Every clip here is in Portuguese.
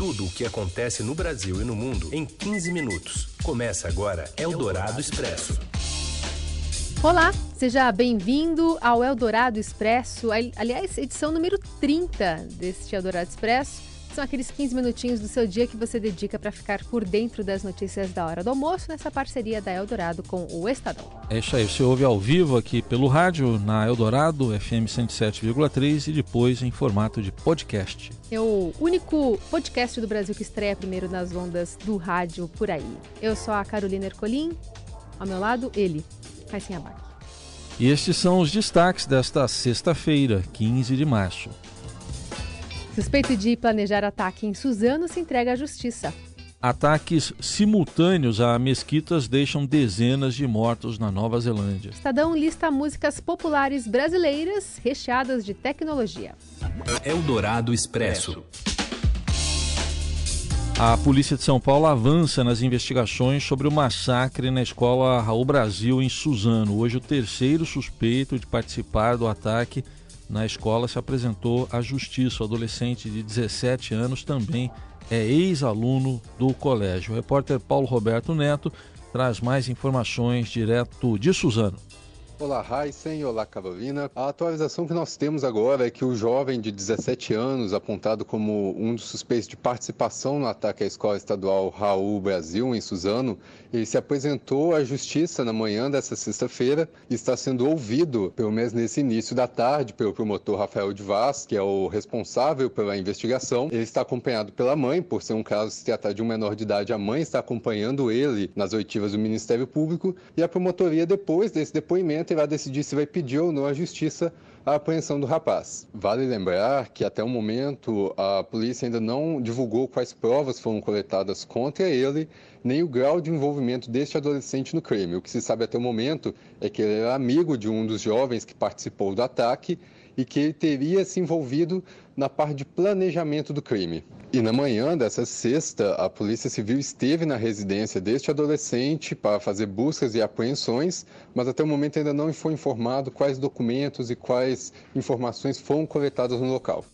Tudo o que acontece no Brasil e no mundo em 15 minutos. Começa agora Eldorado Expresso. Olá, seja bem-vindo ao Eldorado Expresso, aliás, edição número 30 deste Eldorado Expresso. São aqueles 15 minutinhos do seu dia que você dedica para ficar por dentro das notícias da hora do almoço nessa parceria da Eldorado com o Estadão. É isso aí, você ouve ao vivo aqui pelo rádio na Eldorado, FM 107,3 e depois em formato de podcast. É o único podcast do Brasil que estreia primeiro nas ondas do rádio por aí. Eu sou a Carolina Ercolim, ao meu lado, ele, Raíssen Abac. E estes são os destaques desta sexta-feira, 15 de março. Suspeito de planejar ataque em Suzano se entrega à justiça. Ataques simultâneos a mesquitas deixam dezenas de mortos na Nova Zelândia. Estadão lista músicas populares brasileiras recheadas de tecnologia. Eldorado Expresso. A polícia de São Paulo avança nas investigações sobre o massacre na escola Raul Brasil, em Suzano. Hoje, o terceiro suspeito de participar do ataque na escola se apresentou à justiça. O adolescente de 17 anos também é ex-aluno do colégio. O repórter Paulo Roberto Neto traz mais informações direto de Suzano. Olá, Heisen. Olá, Carolina. A atualização que nós temos agora é que o jovem de 17 anos, apontado como um dos suspeitos de participação no ataque à escola estadual Raul Brasil, em Suzano, ele se apresentou à justiça na manhã dessa sexta-feira e está sendo ouvido, pelo menos nesse início da tarde, pelo promotor Rafael de Vaz, que é o responsável pela investigação. Ele está acompanhado pela mãe, por ser um caso se tratar de um menor de idade, a mãe está acompanhando ele nas oitivas do Ministério Público e a promotoria, depois desse depoimento, irá decidir se vai pedir ou não à justiça a apreensão do rapaz. Vale lembrar que até o momento a polícia ainda não divulgou quais provas foram coletadas contra ele, nem o grau de envolvimento deste adolescente no crime. O que se sabe até o momento é que ele era amigo de um dos jovens que participou do ataque e que ele teria se envolvido na parte de planejamento do crime. E na manhã dessa sexta, a Polícia Civil esteve na residência deste adolescente para fazer buscas e apreensões, mas até o momento ainda não foi informado quais documentos e quais informações foram coletadas no local.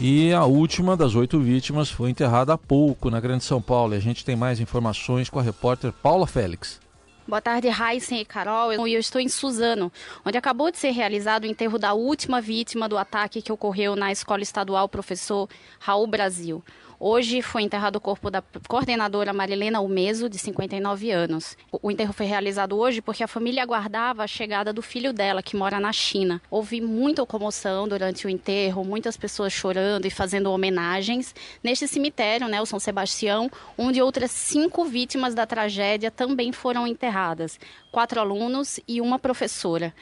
E a última das oito vítimas foi enterrada há pouco na Grande São Paulo. E a gente tem mais informações com a repórter Paula Félix. Boa tarde, Heisen e Carol. Eu estou em Suzano, onde acabou de ser realizado o enterro da última vítima do ataque que ocorreu na Escola Estadual Professor Raul Brasil. Hoje foi enterrado o corpo da coordenadora Marilena Umeso, de 59 anos. O enterro foi realizado hoje porque a família aguardava a chegada do filho dela, que mora na China. Houve muita comoção durante o enterro, muitas pessoas chorando e fazendo homenagens. Neste cemitério, né, o São Sebastião, onde outras cinco vítimas da tragédia também foram enterradas. Quatro alunos e uma professora.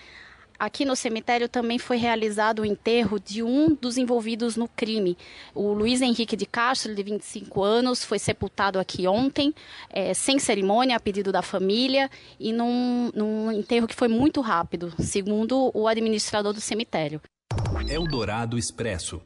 Aqui no cemitério também foi realizado o enterro de um dos envolvidos no crime. O Luiz Henrique de Castro, de 25 anos, foi sepultado aqui ontem, é, sem cerimônia, a pedido da família, e num, num enterro que foi muito rápido, segundo o administrador do cemitério. Eldorado Expresso.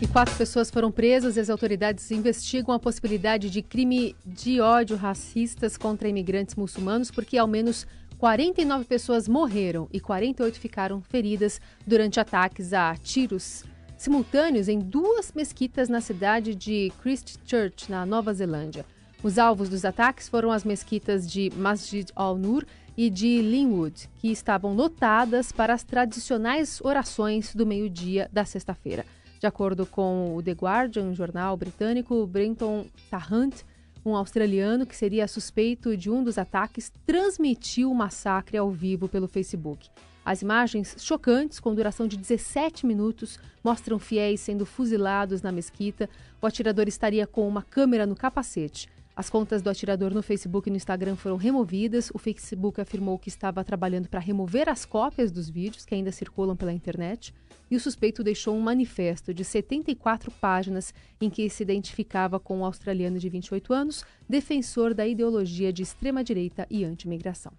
E quatro pessoas foram presas e as autoridades investigam a possibilidade de crime de ódio racistas contra imigrantes muçulmanos, porque ao menos 49 pessoas morreram e 48 ficaram feridas durante ataques a tiros simultâneos em duas mesquitas na cidade de Christchurch, na Nova Zelândia. Os alvos dos ataques foram as mesquitas de Masjid al-Nur e de Linwood, que estavam lotadas para as tradicionais orações do meio-dia da sexta-feira. De acordo com o The Guardian, um jornal britânico, Brenton Tarrant um australiano que seria suspeito de um dos ataques transmitiu o massacre ao vivo pelo Facebook. As imagens chocantes, com duração de 17 minutos, mostram fiéis sendo fuzilados na mesquita. O atirador estaria com uma câmera no capacete. As contas do atirador no Facebook e no Instagram foram removidas. O Facebook afirmou que estava trabalhando para remover as cópias dos vídeos que ainda circulam pela internet. E o suspeito deixou um manifesto de 74 páginas em que se identificava com um australiano de 28 anos, defensor da ideologia de extrema-direita e anti-imigração.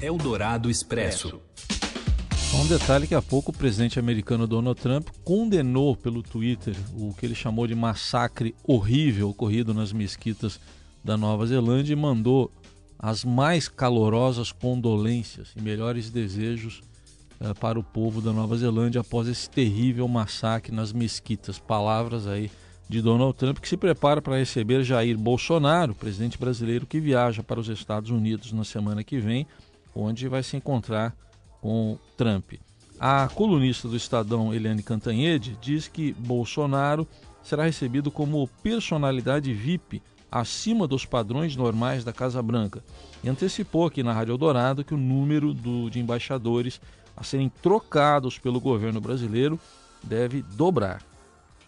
Eldorado Expresso. Um detalhe que há pouco o presidente americano Donald Trump condenou pelo Twitter o que ele chamou de massacre horrível ocorrido nas mesquitas da Nova Zelândia e mandou as mais calorosas condolências e melhores desejos uh, para o povo da Nova Zelândia após esse terrível massacre nas mesquitas. Palavras aí de Donald Trump, que se prepara para receber Jair Bolsonaro, presidente brasileiro que viaja para os Estados Unidos na semana que vem, onde vai se encontrar com Trump. A colunista do Estadão, Eliane Cantanhede, diz que Bolsonaro será recebido como personalidade VIP acima dos padrões normais da Casa Branca e antecipou aqui na Rádio Eldorado que o número do, de embaixadores a serem trocados pelo governo brasileiro deve dobrar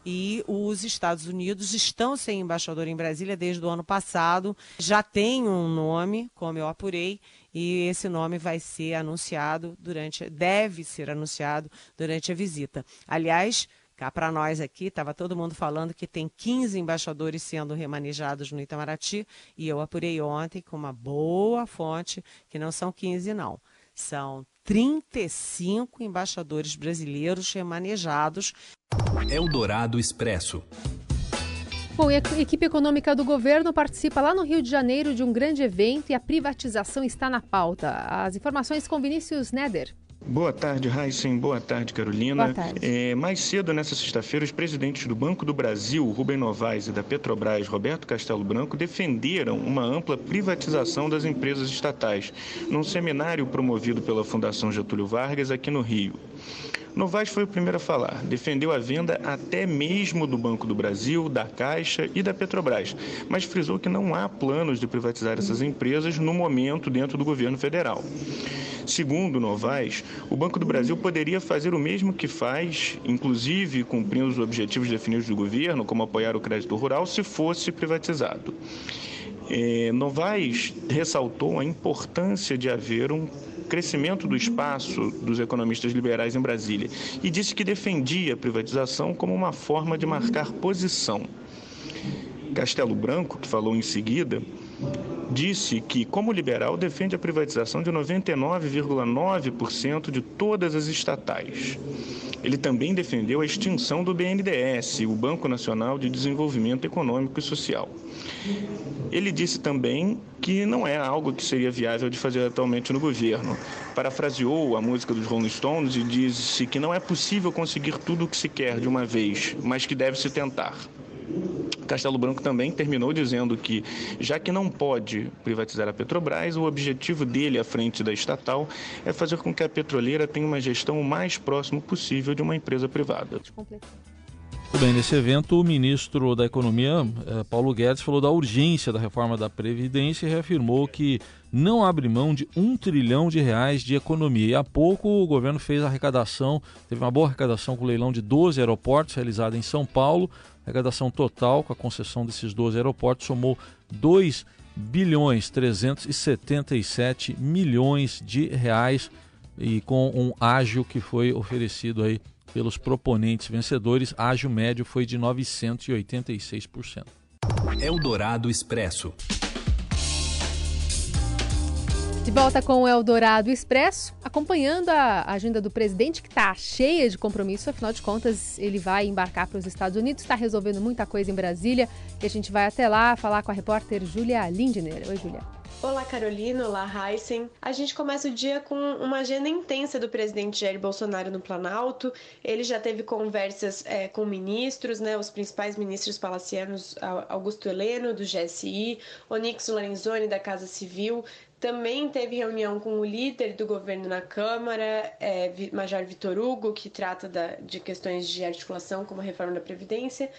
e os Estados Unidos estão sem embaixador em Brasília desde o ano passado. Já tem um nome, como eu apurei, e esse nome vai ser anunciado durante, deve ser anunciado durante a visita. Aliás, cá para nós aqui, estava todo mundo falando que tem 15 embaixadores sendo remanejados no Itamaraty, e eu apurei ontem com uma boa fonte que não são 15 não. São 35 embaixadores brasileiros remanejados. Eldorado Expresso. Bom, e a equipe econômica do governo participa lá no Rio de Janeiro de um grande evento e a privatização está na pauta. As informações com Vinícius Neder. Boa tarde, Heisen. Boa tarde, Carolina. Boa tarde. É, mais cedo, nessa sexta-feira, os presidentes do Banco do Brasil, Rubem Novaes, e da Petrobras, Roberto Castelo Branco, defenderam uma ampla privatização das empresas estatais, num seminário promovido pela Fundação Getúlio Vargas aqui no Rio. Novaes foi o primeiro a falar. Defendeu a venda até mesmo do Banco do Brasil, da Caixa e da Petrobras, mas frisou que não há planos de privatizar essas empresas no momento dentro do governo federal. Segundo Novaes, o Banco do Brasil poderia fazer o mesmo que faz, inclusive cumprindo os objetivos definidos do governo, como apoiar o crédito rural, se fosse privatizado. É, Novaes ressaltou a importância de haver um crescimento do espaço dos economistas liberais em Brasília e disse que defendia a privatização como uma forma de marcar posição. Castelo Branco, que falou em seguida, disse que, como liberal, defende a privatização de 99,9% de todas as estatais. Ele também defendeu a extinção do BNDES, o Banco Nacional de Desenvolvimento Econômico e Social. Ele disse também que não é algo que seria viável de fazer atualmente no governo. Parafraseou a música dos Rolling Stones e disse que não é possível conseguir tudo o que se quer de uma vez, mas que deve se tentar. Castelo Branco também terminou dizendo que, já que não pode privatizar a Petrobras, o objetivo dele à frente da estatal é fazer com que a petroleira tenha uma gestão o mais próximo possível de uma empresa privada. Bem, nesse evento, o ministro da Economia, eh, Paulo Guedes, falou da urgência da reforma da Previdência e reafirmou que não abre mão de um trilhão de reais de economia. E há pouco o governo fez a arrecadação, teve uma boa arrecadação com o leilão de 12 aeroportos realizado em São Paulo. A arrecadação total com a concessão desses 12 aeroportos somou 2 bilhões 377 milhões de reais e com um ágio que foi oferecido aí pelos proponentes vencedores, ágio médio foi de 986%. Eldorado Expresso. De volta com o Eldorado Expresso, acompanhando a agenda do presidente, que está cheia de compromisso, afinal de contas, ele vai embarcar para os Estados Unidos, está resolvendo muita coisa em Brasília e a gente vai até lá falar com a repórter Júlia Lindner. Oi, Júlia. Olá, Carolina. Olá, Heisen. A gente começa o dia com uma agenda intensa do presidente Jair Bolsonaro no Planalto. Ele já teve conversas é, com ministros, né, os principais ministros palacianos, Augusto Heleno, do GSI, Onyx Lorenzoni, da Casa Civil, também teve reunião com o líder do governo na Câmara, é, Major Vitor Hugo, que trata da, de questões de articulação como a reforma da Previdência.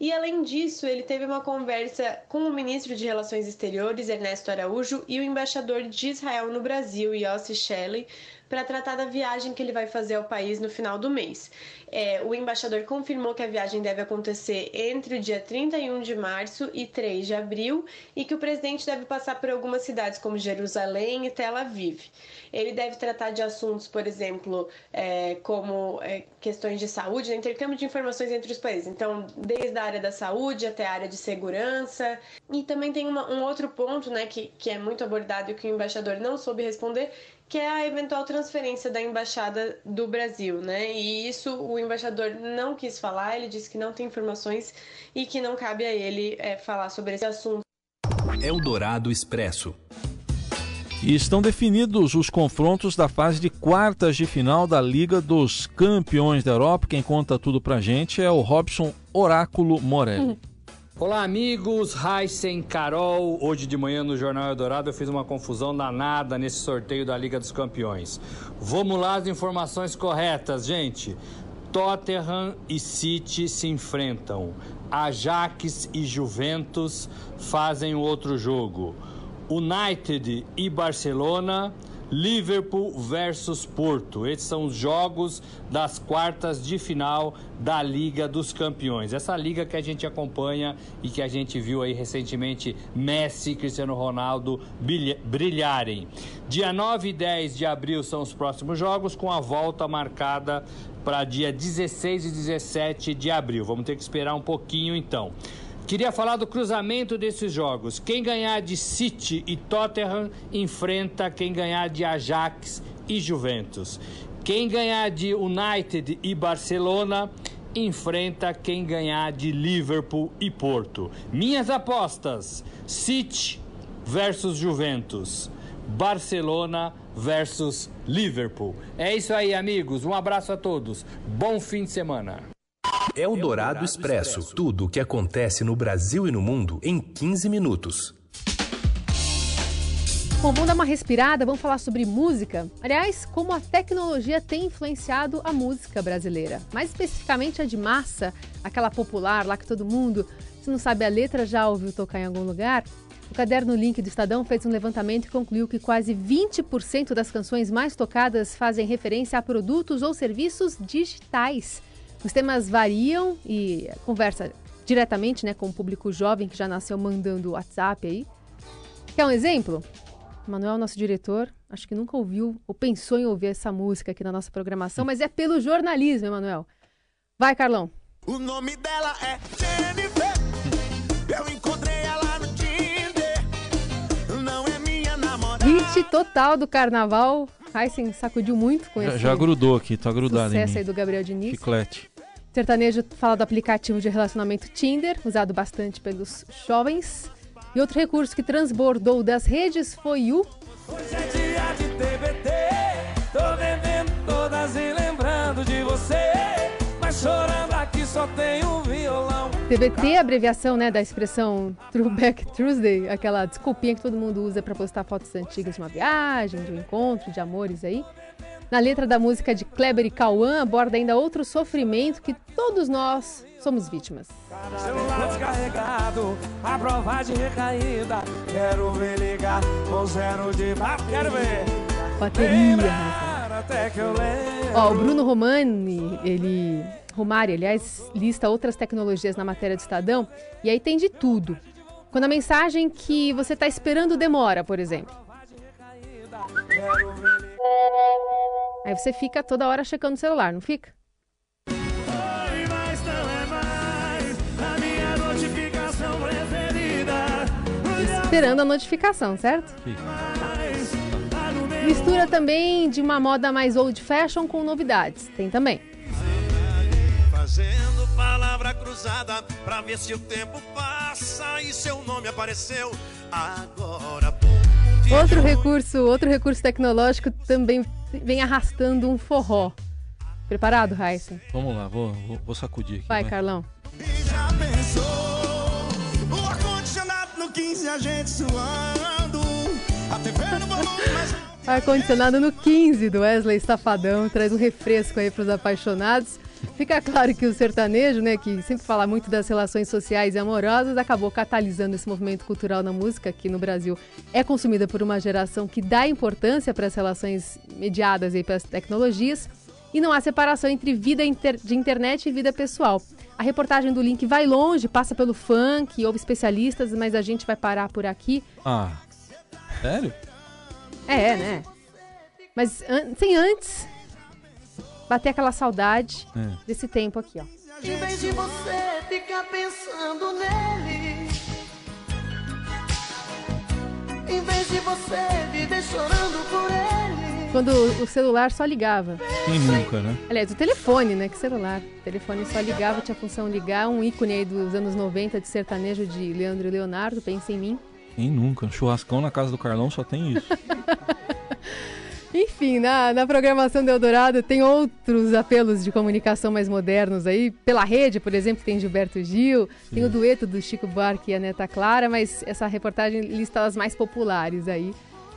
E além disso, ele teve uma conversa com o ministro de Relações Exteriores, Ernesto Araújo, e o embaixador de Israel no Brasil, Yossi Shelley, para tratar da viagem que ele vai fazer ao país no final do mês. É, o embaixador confirmou que a viagem deve acontecer entre o dia 31 de março e 3 de abril e que o presidente deve passar por algumas cidades como Jerusalém e Tel Aviv. Ele deve tratar de assuntos, por exemplo, é, como é, questões de saúde, né, intercâmbio de informações entre os países. Então, desde a área da saúde até a área de segurança. E também tem uma, um outro ponto né, que, que é muito abordado e que o embaixador não soube responder, que é a eventual transferência da embaixada do Brasil, né? E isso o embaixador não quis falar, ele disse que não tem informações e que não cabe a ele é, falar sobre esse assunto. Eldorado Expresso. E estão definidos os confrontos da fase de quartas de final da Liga dos Campeões da Europa. Quem conta tudo pra gente é o Robson Oráculo Morelli. Olá, amigos. Heisen, Carol. Hoje de manhã no Jornal Eldorado eu fiz uma confusão danada nesse sorteio da Liga dos Campeões. Vamos lá, as informações corretas, gente. Tottenham e City se enfrentam. Ajax e Juventus fazem outro jogo. United e Barcelona, Liverpool versus Porto. Esses são os jogos das quartas de final da Liga dos Campeões. Essa liga que a gente acompanha e que a gente viu aí recentemente Messi e Cristiano Ronaldo brilharem. Dia 9 e 10 de abril são os próximos jogos, com a volta marcada para dia 16 e 17 de abril. Vamos ter que esperar um pouquinho então. Queria falar do cruzamento desses jogos. Quem ganhar de City e Tottenham enfrenta quem ganhar de Ajax e Juventus. Quem ganhar de United e Barcelona enfrenta quem ganhar de Liverpool e Porto. Minhas apostas: City versus Juventus, Barcelona versus Liverpool. É isso aí, amigos. Um abraço a todos. Bom fim de semana. Eldorado Expresso. Tudo o que acontece no Brasil e no mundo em 15 minutos. Bom, vamos dar uma respirada, vamos falar sobre música. Aliás, como a tecnologia tem influenciado a música brasileira. Mais especificamente a de massa, aquela popular lá que todo mundo, se não sabe a letra, já ouviu tocar em algum lugar. O caderno Link do Estadão fez um levantamento e concluiu que quase 20% das canções mais tocadas fazem referência a produtos ou serviços digitais. Os temas variam e conversa diretamente né, com o público jovem que já nasceu mandando WhatsApp aí. Quer um exemplo? Manuel, nosso diretor, acho que nunca ouviu ou pensou em ouvir essa música aqui na nossa programação, mas é pelo jornalismo, Emanuel. Vai, Carlão. O nome dela é Jennifer. Eu encontrei ela no Tinder. Não é minha namorada. Hit total do carnaval. Heisen sacudiu muito com já, esse. Já grudou aqui, tá grudado sucesso aí do Gabriel Diniz. Chiclete. Sertanejo fala do aplicativo de relacionamento Tinder, usado bastante pelos jovens. E outro recurso que transbordou das redes foi o. Hoje é dia de TBT, tô vendendo todas e lembrando de você. Mas chorando aqui só tem um violão. TBT, abreviação né, da expressão Throwback Tuesday, aquela desculpinha que todo mundo usa para postar fotos antigas de uma viagem, de um encontro, de amores aí. Na letra da música de Kleber e Cauã, aborda ainda outro sofrimento que todos nós somos vítimas. Celular descarregado, a prova de recaída. Quero ver ligar com zero de Quero ver. Bateria. Ó, o Bruno Romani, ele. Romari, aliás, lista outras tecnologias na matéria do Estadão. E aí tem de tudo. Quando a mensagem que você está esperando demora, por exemplo. Aí você fica toda hora checando o celular, não fica? Esperando a notificação, certo? Mistura também de uma moda mais old fashion com novidades. Tem também. Fazendo palavra cruzada pra ver se o tempo passa e seu nome apareceu agora. Outro recurso, outro recurso tecnológico também vem arrastando um forró. Preparado, Raíssa? Vamos lá, vou, vou, vou sacudir aqui. Vai, vai. Carlão. E já pensou o ar-condicionado no 15 a gente suando, a TV no volume mais... Ar-condicionado no 15 do Wesley Safadão traz um refresco aí para os apaixonados. Fica claro que o sertanejo, né, que sempre fala muito das relações sociais e amorosas, acabou catalisando esse movimento cultural na música, que no Brasil é consumida por uma geração que dá importância para as relações mediadas e para as tecnologias, e não há separação entre vida inter de internet e vida pessoal. A reportagem do Link vai longe, passa pelo funk, houve especialistas, mas a gente vai parar por aqui. Ah, sério? É, né? Mas an sem antes bater aquela saudade é. desse tempo aqui, ó. Em vez de você ficar pensando nele, em vez de você viver chorando por ele. Quando o celular só ligava. Quem nunca, né? Aliás, o telefone, né? Que celular. O telefone só ligava, tinha a função ligar. Um ícone aí dos anos 90 de sertanejo de Leandro e Leonardo, pensa em mim. Quem nunca? churrascão na casa do Carlão só tem isso. Enfim, na, na programação do Eldorado tem outros apelos de comunicação mais modernos aí. Pela rede, por exemplo, tem Gilberto Gil, Sim. tem o dueto do Chico Buarque e a Neta Clara, mas essa reportagem lista as mais populares aí.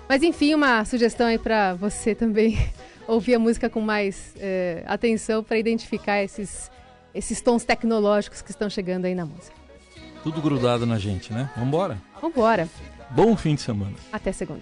Mas enfim, uma sugestão aí para você também ouvir a música com mais é, atenção para identificar esses, esses tons tecnológicos que estão chegando aí na música. Tudo grudado na gente, né? Vambora? Vambora. Bom fim de semana. Até segunda.